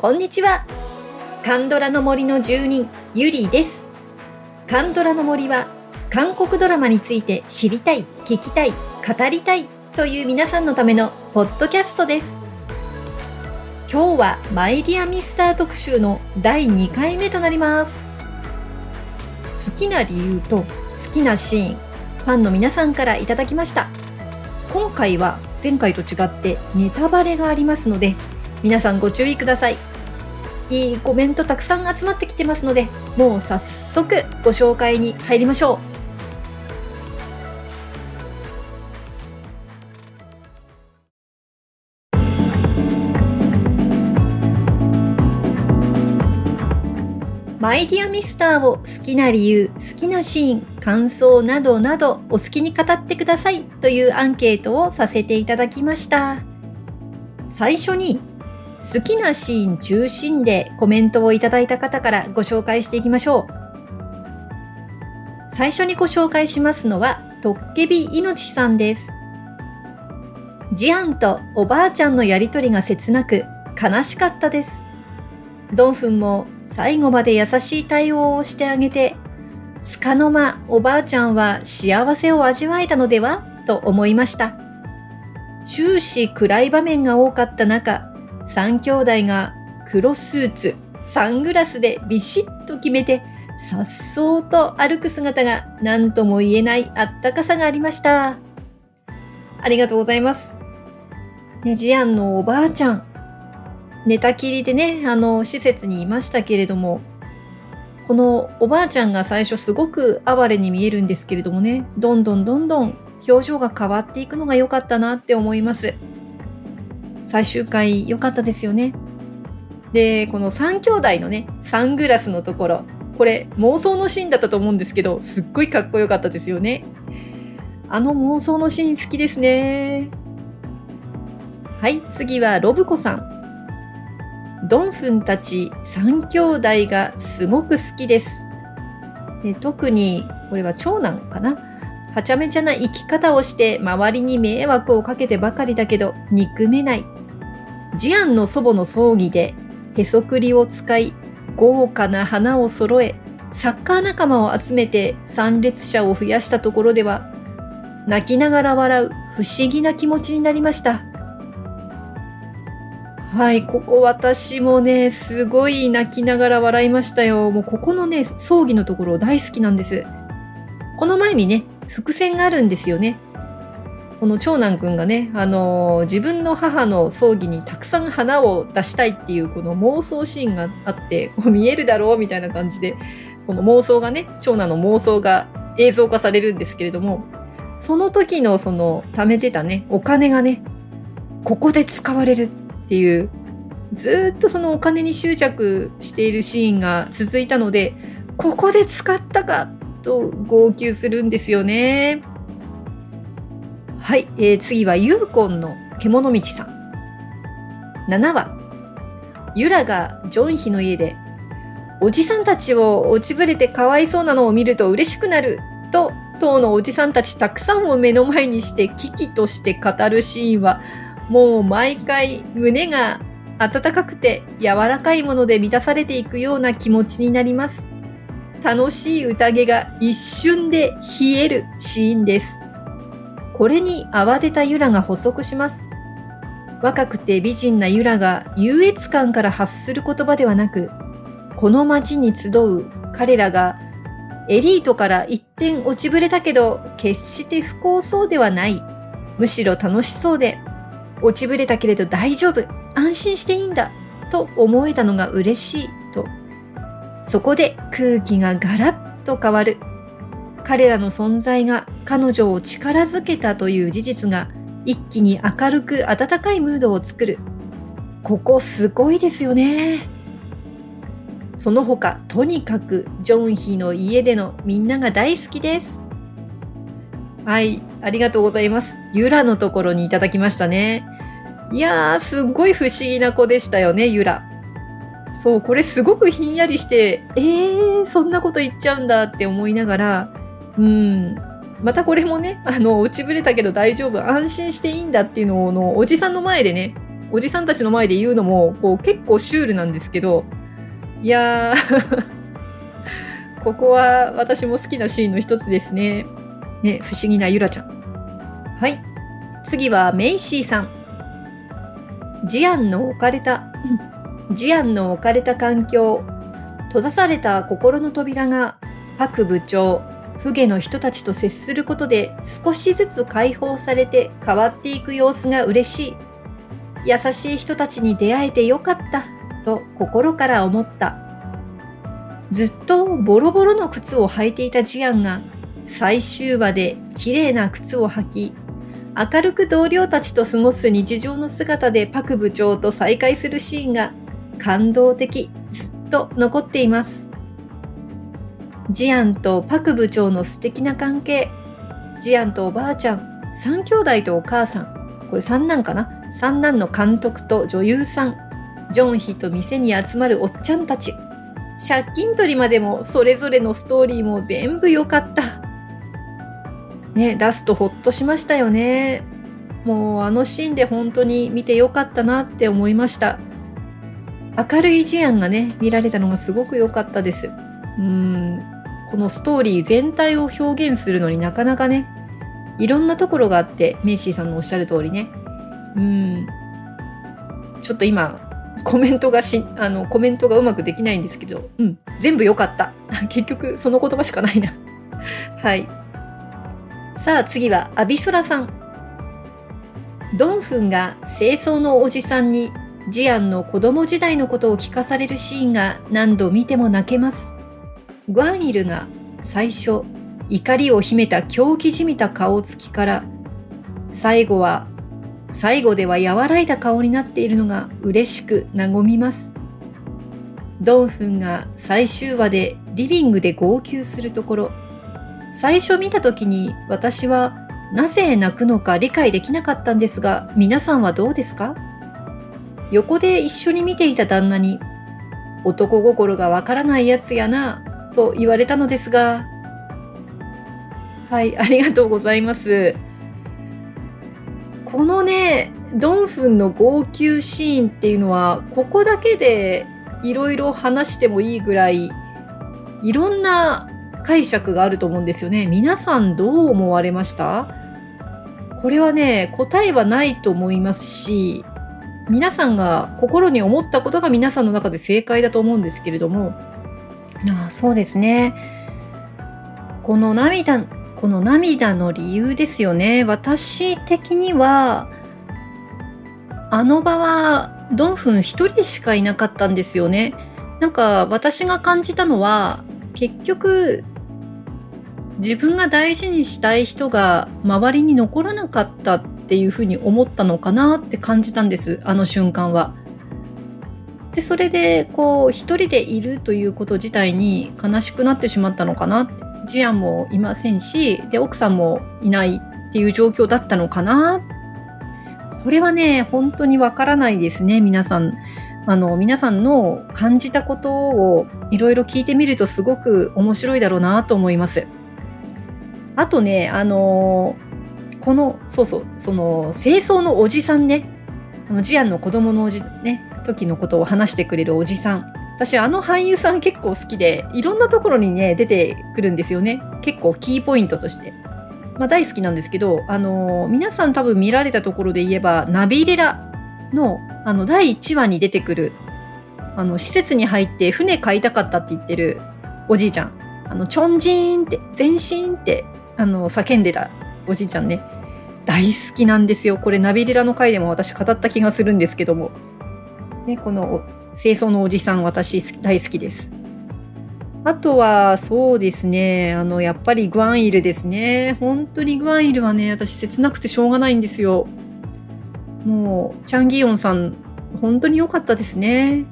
こんにちは。カンドラの森の住人、ゆりです。カンドラの森は、韓国ドラマについて知りたい、聞きたい、語りたいという皆さんのためのポッドキャストです。今日はマイディアミスター特集の第2回目となります。好きな理由と好きなシーン、ファンの皆さんからいただきました。今回は前回と違ってネタバレがありますので、皆さんご注意ください。いいコメントたくさん集まってきてますので、もう早速ご紹介に入りましょう。マイディアミスターを好きな理由、好きなシーン、感想などなどお好きに語ってくださいというアンケートをさせていただきました。最初に好きなシーン中心でコメントをいただいた方からご紹介していきましょう。最初にご紹介しますのは、トッケビいのちさんです。ジアンとおばあちゃんのやりとりが切なく悲しかったです。ドンフンも最後まで優しい対応をしてあげて、つかの間おばあちゃんは幸せを味わえたのではと思いました。終始暗い場面が多かった中、三兄弟が黒スーツ、サングラスでビシッと決めて、さっそうと歩く姿が何とも言えないあったかさがありました。ありがとうございます。ねジアンのおばあちゃん。寝たきりでね、あの、施設にいましたけれども、このおばあちゃんが最初すごく哀れに見えるんですけれどもね、どんどんどんどん表情が変わっていくのが良かったなって思います。最終回良かったですよね。で、この3兄弟のね、サングラスのところ、これ妄想のシーンだったと思うんですけど、すっごいかっこよかったですよね。あの妄想のシーン好きですね。はい、次はロブコさん。ドンフンたち3兄弟がすごく好きです。で特に、これは長男かなはちゃめちゃな生き方をして周りに迷惑をかけてばかりだけど憎めない。ジアンの祖母の葬儀でへそくりを使い豪華な花を揃えサッカー仲間を集めて参列者を増やしたところでは泣きながら笑う不思議な気持ちになりました。はい、ここ私もね、すごい泣きながら笑いましたよ。もうここのね、葬儀のところ大好きなんです。この前にね、伏線があるんですよね。この長男くんがね、あのー自分の母の葬儀にたくさん花を出したいっていうこの妄想シーンがあって、こう見えるだろうみたいな感じで、この妄想がね、長男の妄想が映像化されるんですけれども、その時のその貯めてたね、お金がね、ここで使われるっていう、ずっとそのお金に執着しているシーンが続いたので、ここで使ったかと号泣するんですよね。はい、えー次はユーコンの獣道さん。7話。ユラがジョンヒの家で、おじさんたちを落ちぶれてかわいそうなのを見ると嬉しくなると、当のおじさんたちたくさんを目の前にして危機として語るシーンは、もう毎回胸が温かくて柔らかいもので満たされていくような気持ちになります。楽しい宴が一瞬で冷えるシーンです。これに慌てたユラが補足します。若くて美人なユラが優越感から発する言葉ではなく、この街に集う彼らがエリートから一点落ちぶれたけど、決して不幸そうではない。むしろ楽しそうで、落ちぶれたけれど大丈夫。安心していいんだ。と思えたのが嬉しい。と。そこで空気がガラッと変わる。彼らの存在が彼女を力づけたという事実が一気に明るく温かいムードを作る。ここすごいですよね。その他、とにかくジョンヒの家でのみんなが大好きです。はい、ありがとうございます。ユラのところにいただきましたね。いやー、すっごい不思議な子でしたよね、ユラ。そう、これすごくひんやりして、えー、そんなこと言っちゃうんだって思いながら、うん。またこれもね、あの、落ちぶれたけど大丈夫、安心していいんだっていうのを、のおじさんの前でね、おじさんたちの前で言うのも、こう結構シュールなんですけど、いやー ここは私も好きなシーンの一つですね。ね、不思議なゆらちゃん。はい。次はメイシーさん。ジアンの置かれた、ジアンの置かれた環境、閉ざされた心の扉が、パク部長、フゲの人たちと接することで少しずつ解放されて変わっていく様子が嬉しい。優しい人たちに出会えてよかった、と心から思った。ずっとボロボロの靴を履いていたジアンが最終話で綺麗な靴を履き、明るく同僚たちと過ごす日常の姿でパク部長と再会するシーンが感動的、ずっと残っています。ジアンとパク部長の素敵な関係。ジアンとおばあちゃん、三兄弟とお母さん。これ三男かな？三男の監督と女優さん。ジョンヒと店に集まるおっちゃんたち。借金取りまでもそれぞれのストーリーも全部良かった。ね、ラストほっとしましたよね。もうあのシーンで本当に見てよかったなって思いました。明るい事案がね、見られたのがすごく良かったです。うん、このストーリー全体を表現するのになかなかね、いろんなところがあって、メイシーさんのおっしゃる通りね。うん、ちょっと今、コメントがし、あの、コメントがうまくできないんですけど、うん、全部良かった。結局、その言葉しかないな。はい。さあ次はアビソラさん。ドンフンが清掃のおじさんにジアンの子供時代のことを聞かされるシーンが何度見ても泣けます。グアンイルが最初怒りを秘めた狂気じみた顔つきから最後は最後では和らいだ顔になっているのが嬉しく和みます。ドンフンが最終話でリビングで号泣するところ、最初見た時に私はなぜ泣くのか理解できなかったんですが、皆さんはどうですか？横で一緒に見ていた旦那に、男心がわからないやつやな、と言われたのですが、はい、ありがとうございます。このね、ドンフンの号泣シーンっていうのは、ここだけでいろいろ話してもいいぐらい、いろんな解釈があると思うんですよね。皆さんどう思われました？これはね、答えはないと思いますし、皆さんが心に思ったことが皆さんの中で正解だと思うんですけれども、ああそうですね。この涙この涙の理由ですよね。私的には、あの場はドンフン一人しかいなかったんですよね。なんか私が感じたのは、結局、自分が大事にしたい人が周りに残らなかったっていうふうに思ったのかなって感じたんです、あの瞬間は。で、それで、こう、一人でいるということ自体に悲しくなってしまったのかな。ジアンもいませんし、で、奥さんもいないっていう状況だったのかな。これはね、本当にわからないですね、皆さん。あの、皆さんの感じたことをいろいろ聞いてみるとすごく面白いだろうなと思います。あとね、あのこの、そうそう、その、清掃のおじさんね、あの、ジアンの子供のおじ、ね、時のことを話してくれるおじさん。私あの俳優さん結構好きで、いろんなところにね、出てくるんですよね。結構キーポイントとして。まあ大好きなんですけど、あのー、皆さん多分見られたところで言えば、ナビレラの、あの、第1話に出てくる、あの、施設に入って船買いたかったって言ってるおじいちゃん。あの、チョンジーンって、全身って、あの、叫んでたおじいちゃんね。大好きなんですよ。これナビレラの回でも私語った気がするんですけども。ね、この清掃のおじさん私大好きです。あとは、そうですね。あの、やっぱりグアンイルですね。本当にグアンイルはね、私切なくてしょうがないんですよ。もう、チャンギヨンさん、本当に良かったですね。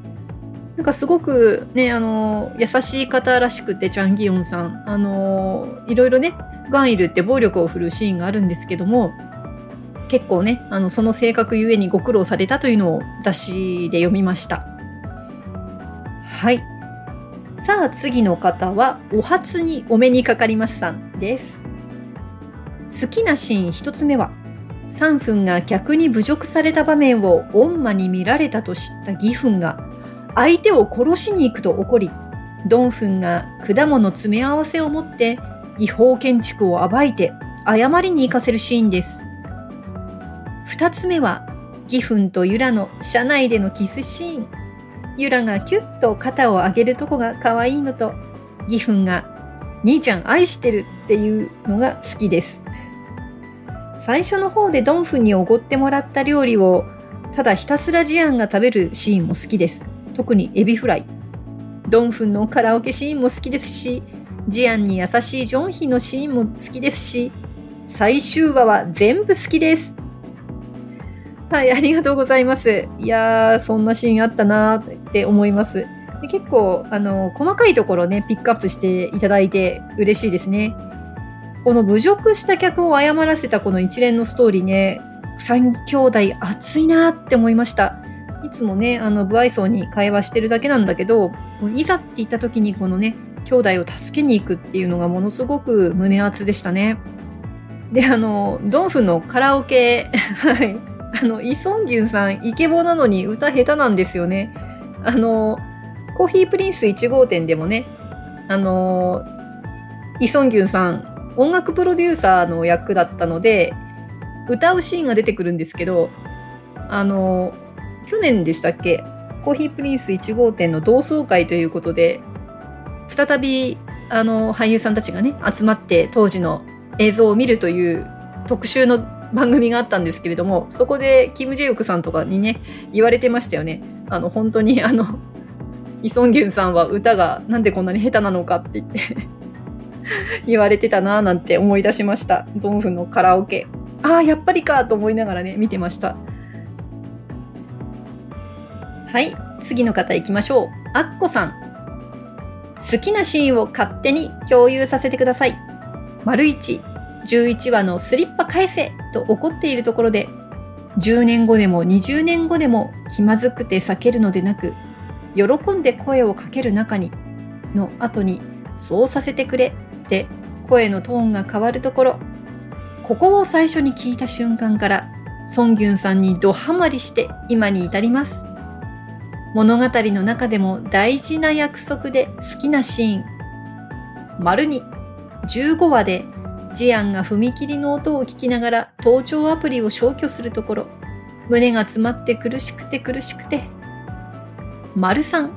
なんかすごくね、あの、優しい方らしくて、チャンギヨンさん。あの、いろいろね、ガンイルって暴力を振るうシーンがあるんですけども、結構ね、あの、その性格ゆえにご苦労されたというのを雑誌で読みました。はい。さあ次の方は、お初にお目にかかりますさんです。好きなシーン一つ目は、サンフンが客に侮辱された場面を恩馬に見られたと知った義憤が相手を殺しに行くと怒り、ドンフンが果物詰め合わせを持って違法建築を暴いて謝りに行かせるシーンです。二つ目は、義憤とユラの車内でのキスシーン。ユラがキュッと肩を上げるとこが可愛いのと、義憤が兄ちゃん愛してるっていうのが好きです。最初の方でドンフンにおごってもらった料理をただひたすらジアンが食べるシーンも好きです。特にエビフライ。ドンフンのカラオケシーンも好きですし、ジアンに優しいジョンヒのシーンも好きですし、最終話は全部好きです。はい、ありがとうございます。いやー、そんなシーンあったなーって思います。で結構、あの、細かいところね、ピックアップしていただいて嬉しいですね。この侮辱した客を謝らせたこの一連のストーリーね、三兄弟熱いなーって思いました。いつもね、あの、不愛想に会話してるだけなんだけど、いざって言った時にこのね、兄弟を助けに行くっていうのがものすごく胸熱でしたね。で、あの、ドンフのカラオケ、はい。あの、イ・ソンギュンさん、イケボなのに歌下手なんですよね。あの、コーヒープリンス1号店でもね、あの、イ・ソンギュンさん、音楽プロデューサーの役だったので、歌うシーンが出てくるんですけど、あの、去年でしたっけコーヒープリンス1号店の同窓会ということで、再び、あの、俳優さんたちがね、集まって当時の映像を見るという特集の番組があったんですけれども、そこでキム・ジェヨクさんとかにね、言われてましたよね。あの、本当にあの、イ・ソンギュンさんは歌がなんでこんなに下手なのかって言って 言われてたなぁなんて思い出しました。ドンフのカラオケ。ああ、やっぱりかと思いながらね、見てました。はい、次の方行きましょう。アッコさん。好きなシーンを勝手に共有させてください。丸1、11話のスリッパ返せと怒っているところで、10年後でも20年後でも気まずくて避けるのでなく、喜んで声をかける中に、の後に、そうさせてくれって声のトーンが変わるところ、ここを最初に聞いた瞬間から、ソンギュンさんにドハマりして今に至ります。物語の中でも大事な約束で好きなシーン。丸に15話でジアンが踏切の音を聞きながら盗聴アプリを消去するところ、胸が詰まって苦しくて苦しくて。丸3、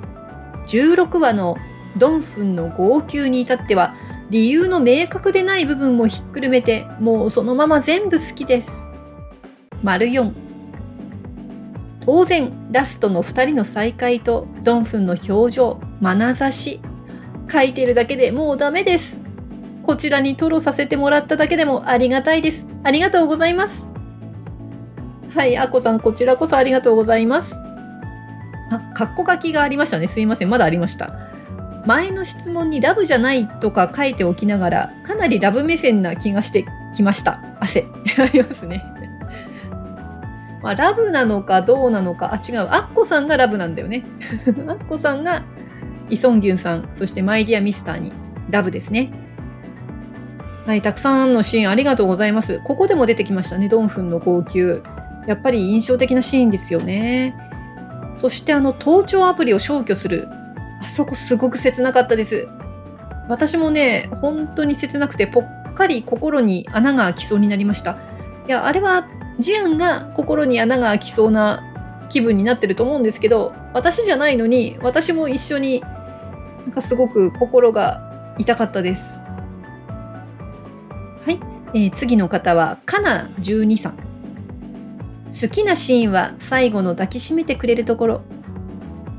16話のドンフンの号泣に至っては、理由の明確でない部分もひっくるめて、もうそのまま全部好きです。丸4、当然、ラストの2人の再会とドンフンの表情、眼差し、書いてるだけでもうダメです。こちらに吐露させてもらっただけでもありがたいです。ありがとうございます。はい、あこさん、こちらこそありがとうございます。あ、カッコ書きがありましたね。すいません。まだありました。前の質問にラブじゃないとか書いておきながら、かなりラブ目線な気がしてきました。汗。ありますね。まあ、ラブなのかどうなのか、あ、違う。アッコさんがラブなんだよね。アッコさんがイソンギュンさん、そしてマイディアミスターにラブですね。はい、たくさんのシーンありがとうございます。ここでも出てきましたね、ドンフンの号泣。やっぱり印象的なシーンですよね。そしてあの、盗聴アプリを消去する。あそこすごく切なかったです。私もね、本当に切なくてぽっかり心に穴が開きそうになりました。いや、あれはジアンが心に穴が開きそうな気分になってると思うんですけど、私じゃないのに、私も一緒になんかすごく心が痛かったです。えー、次の方は、かな12さん。好きなシーンは最後の抱きしめてくれるところ。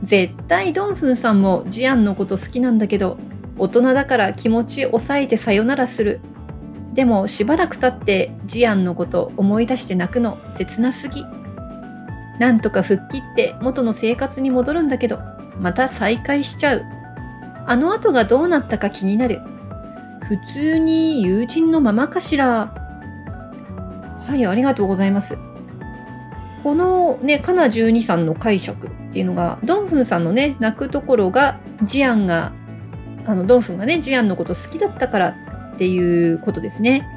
絶対ドンフンさんもジアンのこと好きなんだけど、大人だから気持ち抑えてさよならする。でもしばらく経ってジアンのこと思い出して泣くの切なすぎ。なんとか吹っ切って元の生活に戻るんだけど、また再会しちゃう。あの後がどうなったか気になる。普通に友人のままかしら。はい、ありがとうございます。このね、カナ12さんの解釈っていうのが、ドンフンさんのね、泣くところが、ジアンが、あの、ドンフンがね、ジアンのこと好きだったからっていうことですね。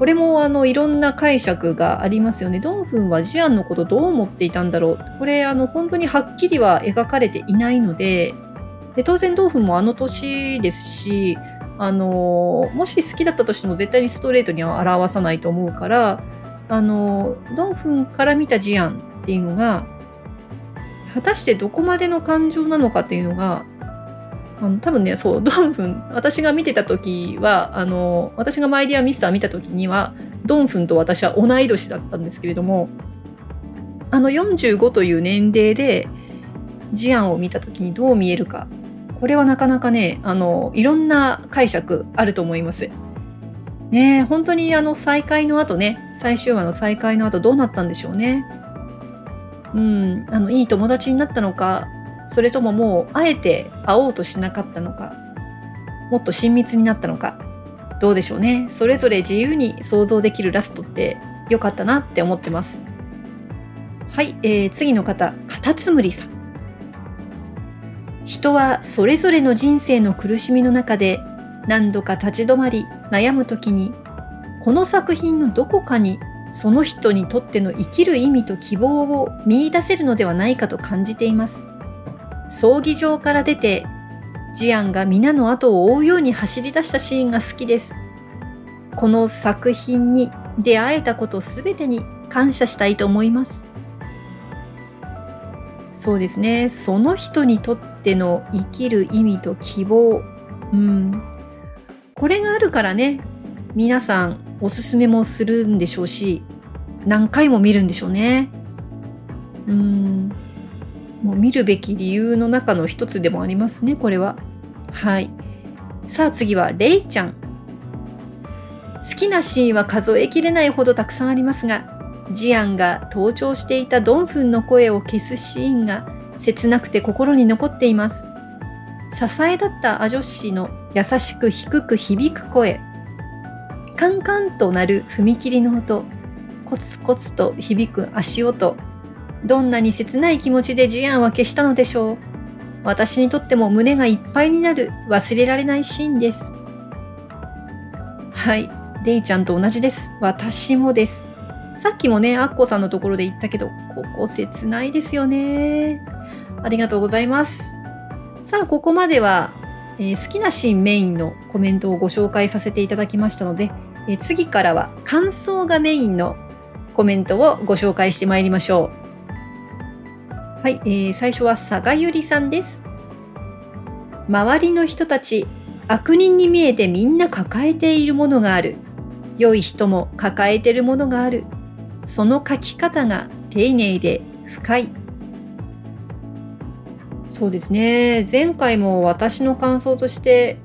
これもあのいろんな解釈がありますよね。ドンフンはジアンのことどう思っていたんだろう。これあの本当にはっきりは描かれていないので、で当然ドンフンもあの年ですし、あのもし好きだったとしても絶対にストレートには表さないと思うから、あのドンフンから見たジアンっていうのが果たしてどこまでの感情なのかっていうのがあの多分ねそうドンフン私が見てた時はあの私がマイディアミスター見た時にはドンフンと私は同い年だったんですけれどもあの45という年齢でジアンを見た時にどう見えるかこれはなかなかねあのいろんな解釈あると思います。ね本当にあの再会の後ね最終話の再会の後どうなったんでしょうね。うんあのいい友達になったのかそれとももうあえて会おうとしなかったのかもっと親密になったのかどうでしょうねそれぞれ自由に想像できるラストって良かったなって思ってますはい、えー、次の方カタツムリさん人はそれぞれの人生の苦しみの中で何度か立ち止まり悩む時にこの作品のどこかにその人にとっての生きる意味と希望を見いだせるのではないかと感じています葬儀場から出てジアンが皆の後を追うように走り出したシーンが好きです。この作品に出会えたことすべてに感謝したいと思います。そうですね。その人にとっての生きる意味と希望。うん。これがあるからね、皆さんおすすめもするんでしょうし、何回も見るんでしょうね。うん。もう見るべき理由の中の一つでもありますね、これは。はい。さあ次は、レイちゃん。好きなシーンは数えきれないほどたくさんありますが、ジアンが盗聴していたドンフンの声を消すシーンが切なくて心に残っています。支えだったアジョッシーの優しく低く響く声。カンカンと鳴る踏切の音。コツコツと響く足音。どんなに切ない気持ちでジアンは消したのでしょう。私にとっても胸がいっぱいになる忘れられないシーンです。はい。レイちゃんと同じです。私もです。さっきもね、アッコさんのところで言ったけど、ここ切ないですよね。ありがとうございます。さあ、ここまでは、えー、好きなシーンメインのコメントをご紹介させていただきましたので、えー、次からは感想がメインのコメントをご紹介してまいりましょう。はい、えー、最初は佐賀ゆりさんです。周りの人たち、悪人に見えてみんな抱えているものがある。良い人も抱えているものがある。その書き方が丁寧で深い。そうですね。前回も私の感想として、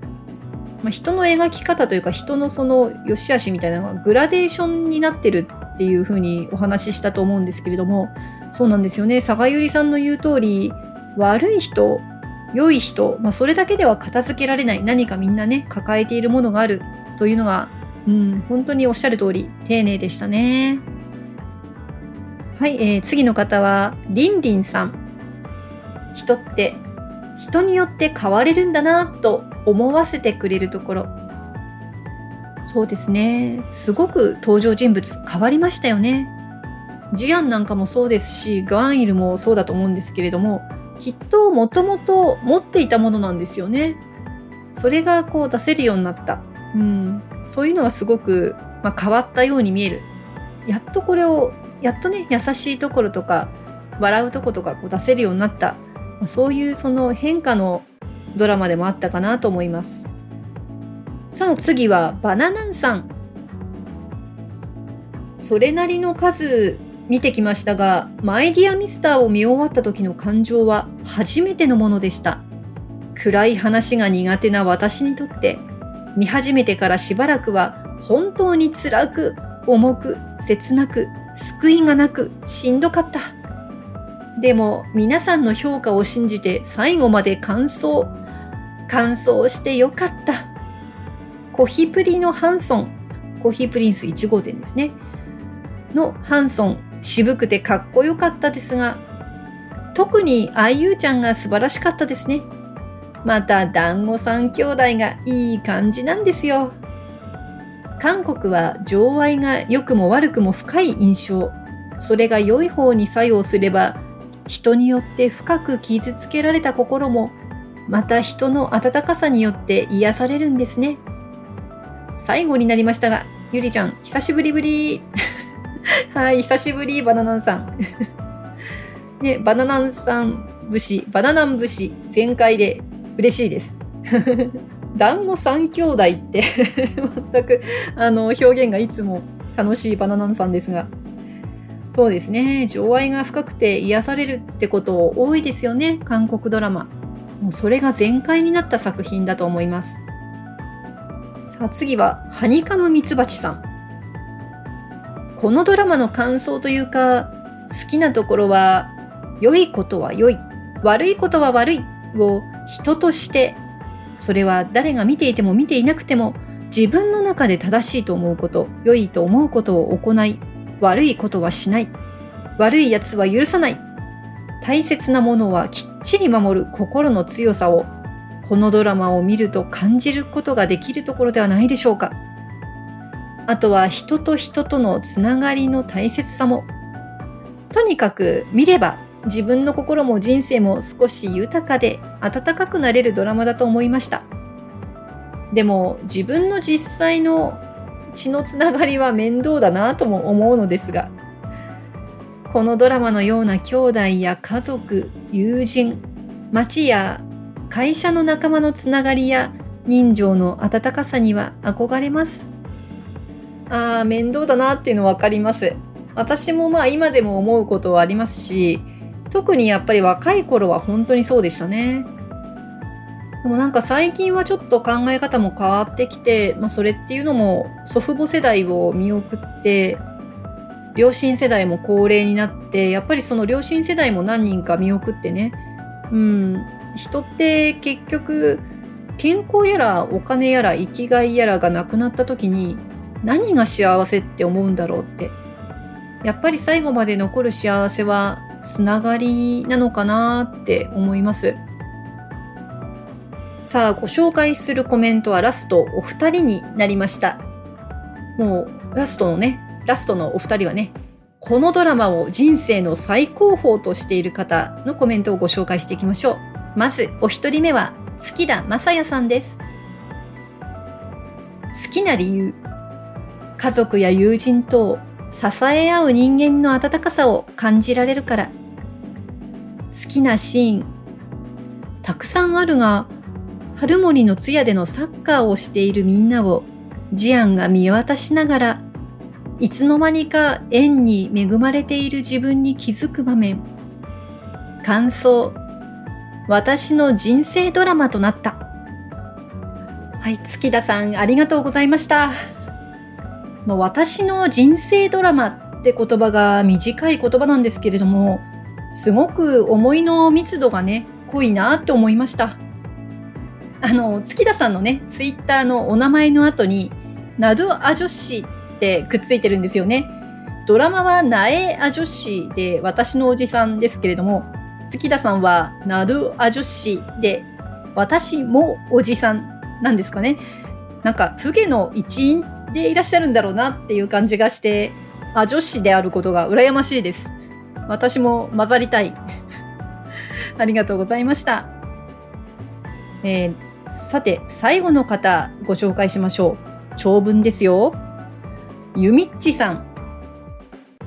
ま、人の描き方というか人のその良し悪しみたいなのがグラデーションになってるっていうふうにお話ししたと思うんですけれどもそうなんですよね佐賀ゆりさんの言う通り悪い人良い人、まあ、それだけでは片付けられない何かみんなね抱えているものがあるというのが、うん、本当におっしゃる通り丁寧でしたねはい、えー、次の方はりんりんさん人って人によって変われるんだなと思わせてくれるところそうですね。すごく登場人物変わりましたよね。ジアンなんかもそうですし、ガンイルもそうだと思うんですけれども、きっともともと持っていたものなんですよね。それがこう出せるようになった。うん。そういうのがすごく、まあ、変わったように見える。やっとこれを、やっとね、優しいところとか、笑うとことかこう出せるようになった。そういうその変化のドラマでもあったかなと思います。さあ次はバナナンさん。それなりの数見てきましたが、マイディアミスターを見終わった時の感情は初めてのものでした。暗い話が苦手な私にとって、見始めてからしばらくは本当に辛く、重く、切なく、救いがなく、しんどかった。でも皆さんの評価を信じて最後まで完走。完走してよかった。コヒプリのハンソン、コヒープリンス1号店ですね。のハンソン、渋くてかっこよかったですが、特にあゆうちゃんが素晴らしかったですね。また、団子三兄弟がいい感じなんですよ。韓国は情愛が良くも悪くも深い印象。それが良い方に作用すれば、人によって深く傷つけられた心も、また人の温かさによって癒されるんですね。最後になりましたが、ゆりちゃん、久しぶりぶり。はい、久しぶり、バナナンさん。ね、バナナンさん節、バナナン節、全開で嬉しいです。団子三兄弟って 全く、あの、表現がいつも楽しいバナナンさんですが、そうですね、情愛が深くて癒されるってこと多いですよね、韓国ドラマ。もうそれが全開になった作品だと思います。さあ次は、ハニカムミツバチさん。このドラマの感想というか、好きなところは、良いことは良い、悪いことは悪いを人としてそれは誰が見ていても見ていなくても自分の中で正しいと思うこと、良いと思うことを行い、悪いことはしない。悪い奴は許さない。大切なものはきっちり守る心の強さを、このドラマを見ると感じることができるところではないでしょうか。あとは人と人とのつながりの大切さも。とにかく見れば自分の心も人生も少し豊かで温かくなれるドラマだと思いました。でも自分の実際の血のつながりは面倒だなとも思うのですが、このドラマのような兄弟や家族、友人、町や会社の仲間のつながりや人情の温かさには憧れます。ああ、面倒だなっていうの分かります。私もまあ今でも思うことはありますし、特にやっぱり若い頃は本当にそうでしたね。でもなんか最近はちょっと考え方も変わってきて、まあそれっていうのも祖父母世代を見送って、両親世代も高齢になって、やっぱりその両親世代も何人か見送ってね、うん、人って結局健康やらお金やら生きがいやらがなくなった時に何が幸せって思うんだろうって。やっぱり最後まで残る幸せはつながりなのかなって思います。さあ、ご紹介するコメントはラストお二人になりました。もう、ラストのね、ラストのお二人はね、このドラマを人生の最高峰としている方のコメントをご紹介していきましょう。まず、お一人目は、好きだまさやさんです。好きな理由。家族や友人と支え合う人間の温かさを感じられるから。好きなシーン。たくさんあるが、春森の通夜でのサッカーをしているみんなをジアンが見渡しながら、いつの間にか縁に恵まれている自分に気づく場面。感想。私の人生ドラマとなった。はい、月田さん、ありがとうございました。の私の人生ドラマって言葉が短い言葉なんですけれども、すごく思いの密度がね、濃いなって思いました。あの、月田さんのね、ツイッターのお名前の後に、ナドアジョシってくっついてるんですよね。ドラマはナエアジョシで私のおじさんですけれども、月田さんはナドアジョシで私もおじさんなんですかね。なんか、フゲの一員でいらっしゃるんだろうなっていう感じがして、あ、女子であることが羨ましいです。私も混ざりたい。ありがとうございました。えー、さて、最後の方ご紹介しましょう。長文ですよ。ゆみっちさん。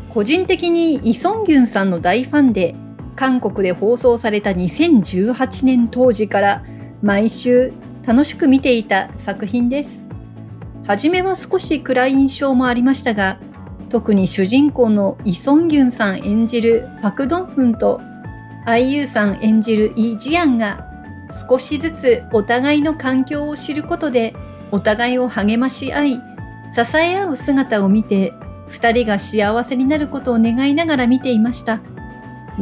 個人的にイ・ソンギュンさんの大ファンで、韓国で放送された2018年当時から毎週楽しく見ていた作品です。初めは少し暗い印象もありましたが、特に主人公のイ・ソンギュンさん演じるパク・ドンフンと、アイユーさん演じるイ・ジアンが少しずつお互いの環境を知ることで、お互いを励まし合い、支え合う姿を見て、二人が幸せになることを願いながら見ていました。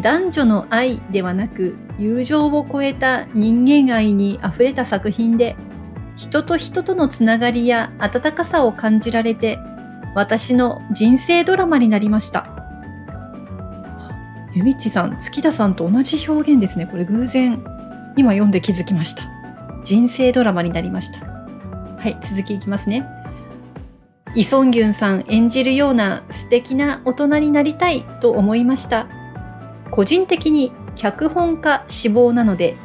男女の愛ではなく、友情を超えた人間愛に溢れた作品で、人と人とのつながりや温かさを感じられて、私の人生ドラマになりました。ゆみっちさん、月田さんと同じ表現ですね。これ偶然、今読んで気づきました。人生ドラマになりました。はい、続きいきますね。イ・ソンギュンさん演じるような素敵な大人になりたいと思いました。個人的に脚本家志望なので、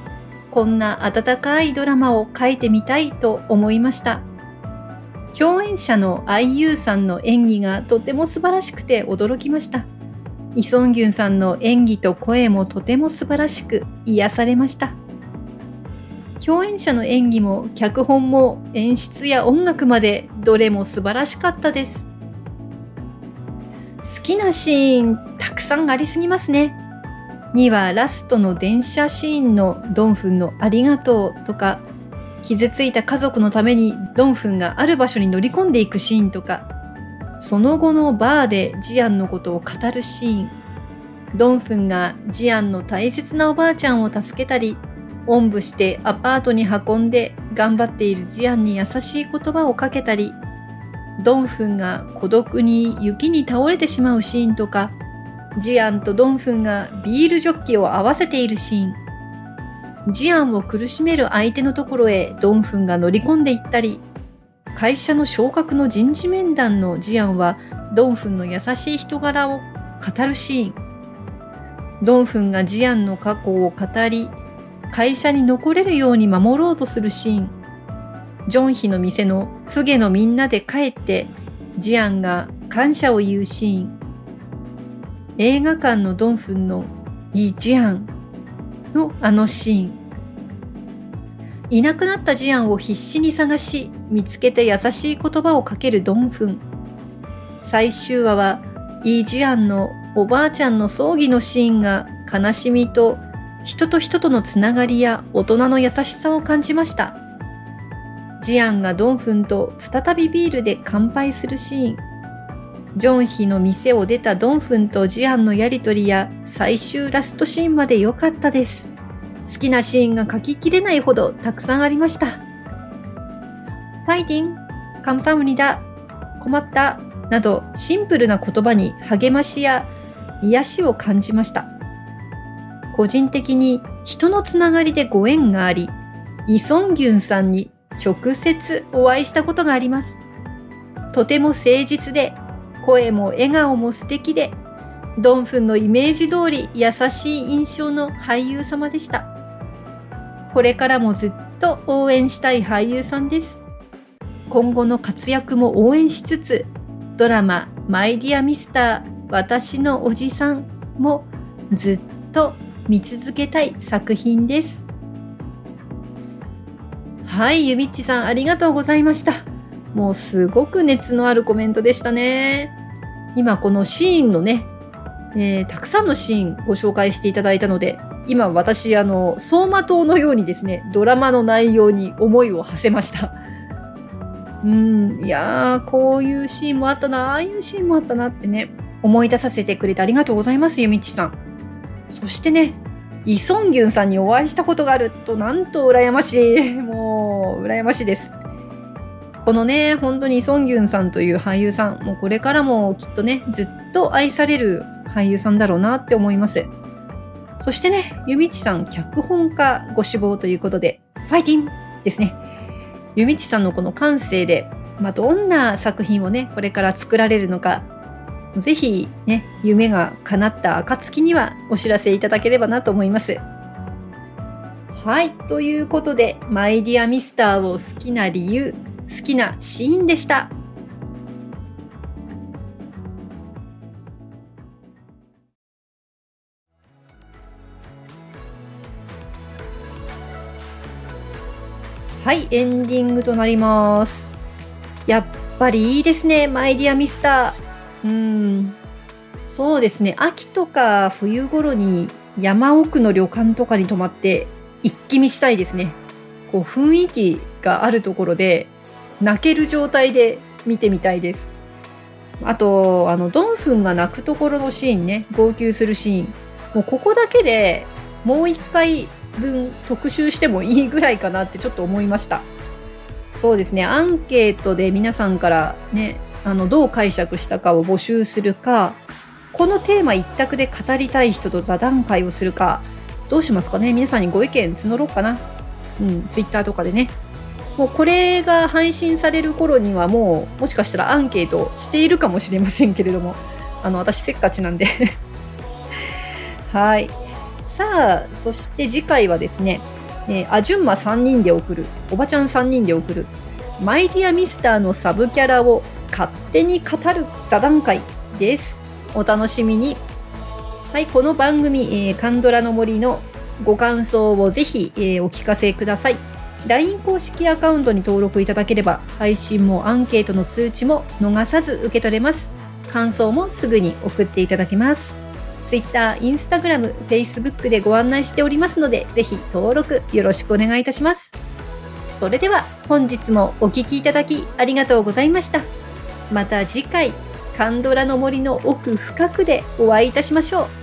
こんな温かいドラマを書いてみたいと思いました。共演者の IU さんの演技がとても素晴らしくて驚きました。イ・ソンギュンさんの演技と声もとても素晴らしく癒されました。共演者の演技も脚本も演出や音楽までどれも素晴らしかったです。好きなシーンたくさんありすぎますね。2はラストの電車シーンのドンフンのありがとうとか、傷ついた家族のためにドンフンがある場所に乗り込んでいくシーンとか、その後のバーでジアンのことを語るシーン、ドンフンがジアンの大切なおばあちゃんを助けたり、おんぶしてアパートに運んで頑張っているジアンに優しい言葉をかけたり、ドンフンが孤独に雪に倒れてしまうシーンとか、ジアンとドンフンがビールジョッキを合わせているシーン、ジアンを苦しめる相手のところへドンフンが乗り込んでいったり、会社の昇格の人事面談のジアンはドンフンの優しい人柄を語るシーン、ドンフンがジアンの過去を語り、会社に残れるように守ろうとするシーン、ジョンヒの店のフゲのみんなで帰ってジアンが感謝を言うシーン、映画館のドンフンのイ・ジアンのあのシーン。いなくなったジアンを必死に探し、見つけて優しい言葉をかけるドンフン。最終話は、イ・ジアンのおばあちゃんの葬儀のシーンが悲しみと人と人とのつながりや大人の優しさを感じました。ジアンがドンフンと再びビールで乾杯するシーン。ジョンヒの店を出たドンフンとジアンのやりとりや最終ラストシーンまで良かったです。好きなシーンが書ききれないほどたくさんありました。ファイティン、カムサムニダ、困った、などシンプルな言葉に励ましや癒しを感じました。個人的に人のつながりでご縁があり、イ・ソンギュンさんに直接お会いしたことがあります。とても誠実で声も笑顔も素敵で、ドンフンのイメージ通り優しい印象の俳優様でした。これからもずっと応援したい俳優さんです。今後の活躍も応援しつつ、ドラママイディアミスター私のおじさんもずっと見続けたい作品です。はい、ゆみっちさんありがとうございました。もうすごく熱のあるコメントでしたね。今このシーンのね、えー、たくさんのシーンご紹介していただいたので、今私、あの、走馬灯のようにですね、ドラマの内容に思いを馳せました。うん、いやー、こういうシーンもあったな、ああいうシーンもあったなってね、思い出させてくれてありがとうございます、ゆみちさん。そしてね、イ・ソンギュンさんにお会いしたことがあると、なんと羨ましい。もう、羨ましいです。このね、本当にソンギュンさんという俳優さん、もうこれからもきっとね、ずっと愛される俳優さんだろうなって思います。そしてね、ゆみちさん脚本家ご志望ということで、ファイティンですね。ゆみちさんのこの感性で、まあ、どんな作品をね、これから作られるのか、ぜひね、夢が叶った暁にはお知らせいただければなと思います。はい。ということで、マイディアミスターを好きな理由好きなシーンでした。はい、エンディングとなります。やっぱりいいですね、マイディアミスター。うん。そうですね、秋とか冬頃に山奥の旅館とかに泊まって一気見したいですね。こう雰囲気があるところで泣ける状態で見てみたいです。あと、あの、ドンフンが泣くところのシーンね、号泣するシーン。もうここだけでもう一回分特集してもいいぐらいかなってちょっと思いました。そうですね、アンケートで皆さんからね、あの、どう解釈したかを募集するか、このテーマ一択で語りたい人と座談会をするか、どうしますかね？皆さんにご意見募ろうかな。うん、ツイッターとかでね。もうこれが配信される頃にはもうもしかしたらアンケートしているかもしれませんけれども。あの私せっかちなんで。はい。さあそして次回はですね、えー、アジュンマ3人で送るおばちゃん3人で送るマイディアミスターのサブキャラを勝手に語る座談会です。お楽しみに。はいこの番組、えー、カンドラの森のご感想をぜひ、えー、お聞かせください。LINE 公式アカウントに登録いただければ配信もアンケートの通知も逃さず受け取れます。感想もすぐに送っていただけます。Twitter、Instagram、Facebook でご案内しておりますのでぜひ登録よろしくお願いいたします。それでは本日もお聴きいただきありがとうございました。また次回カンドラの森の奥深くでお会いいたしましょう。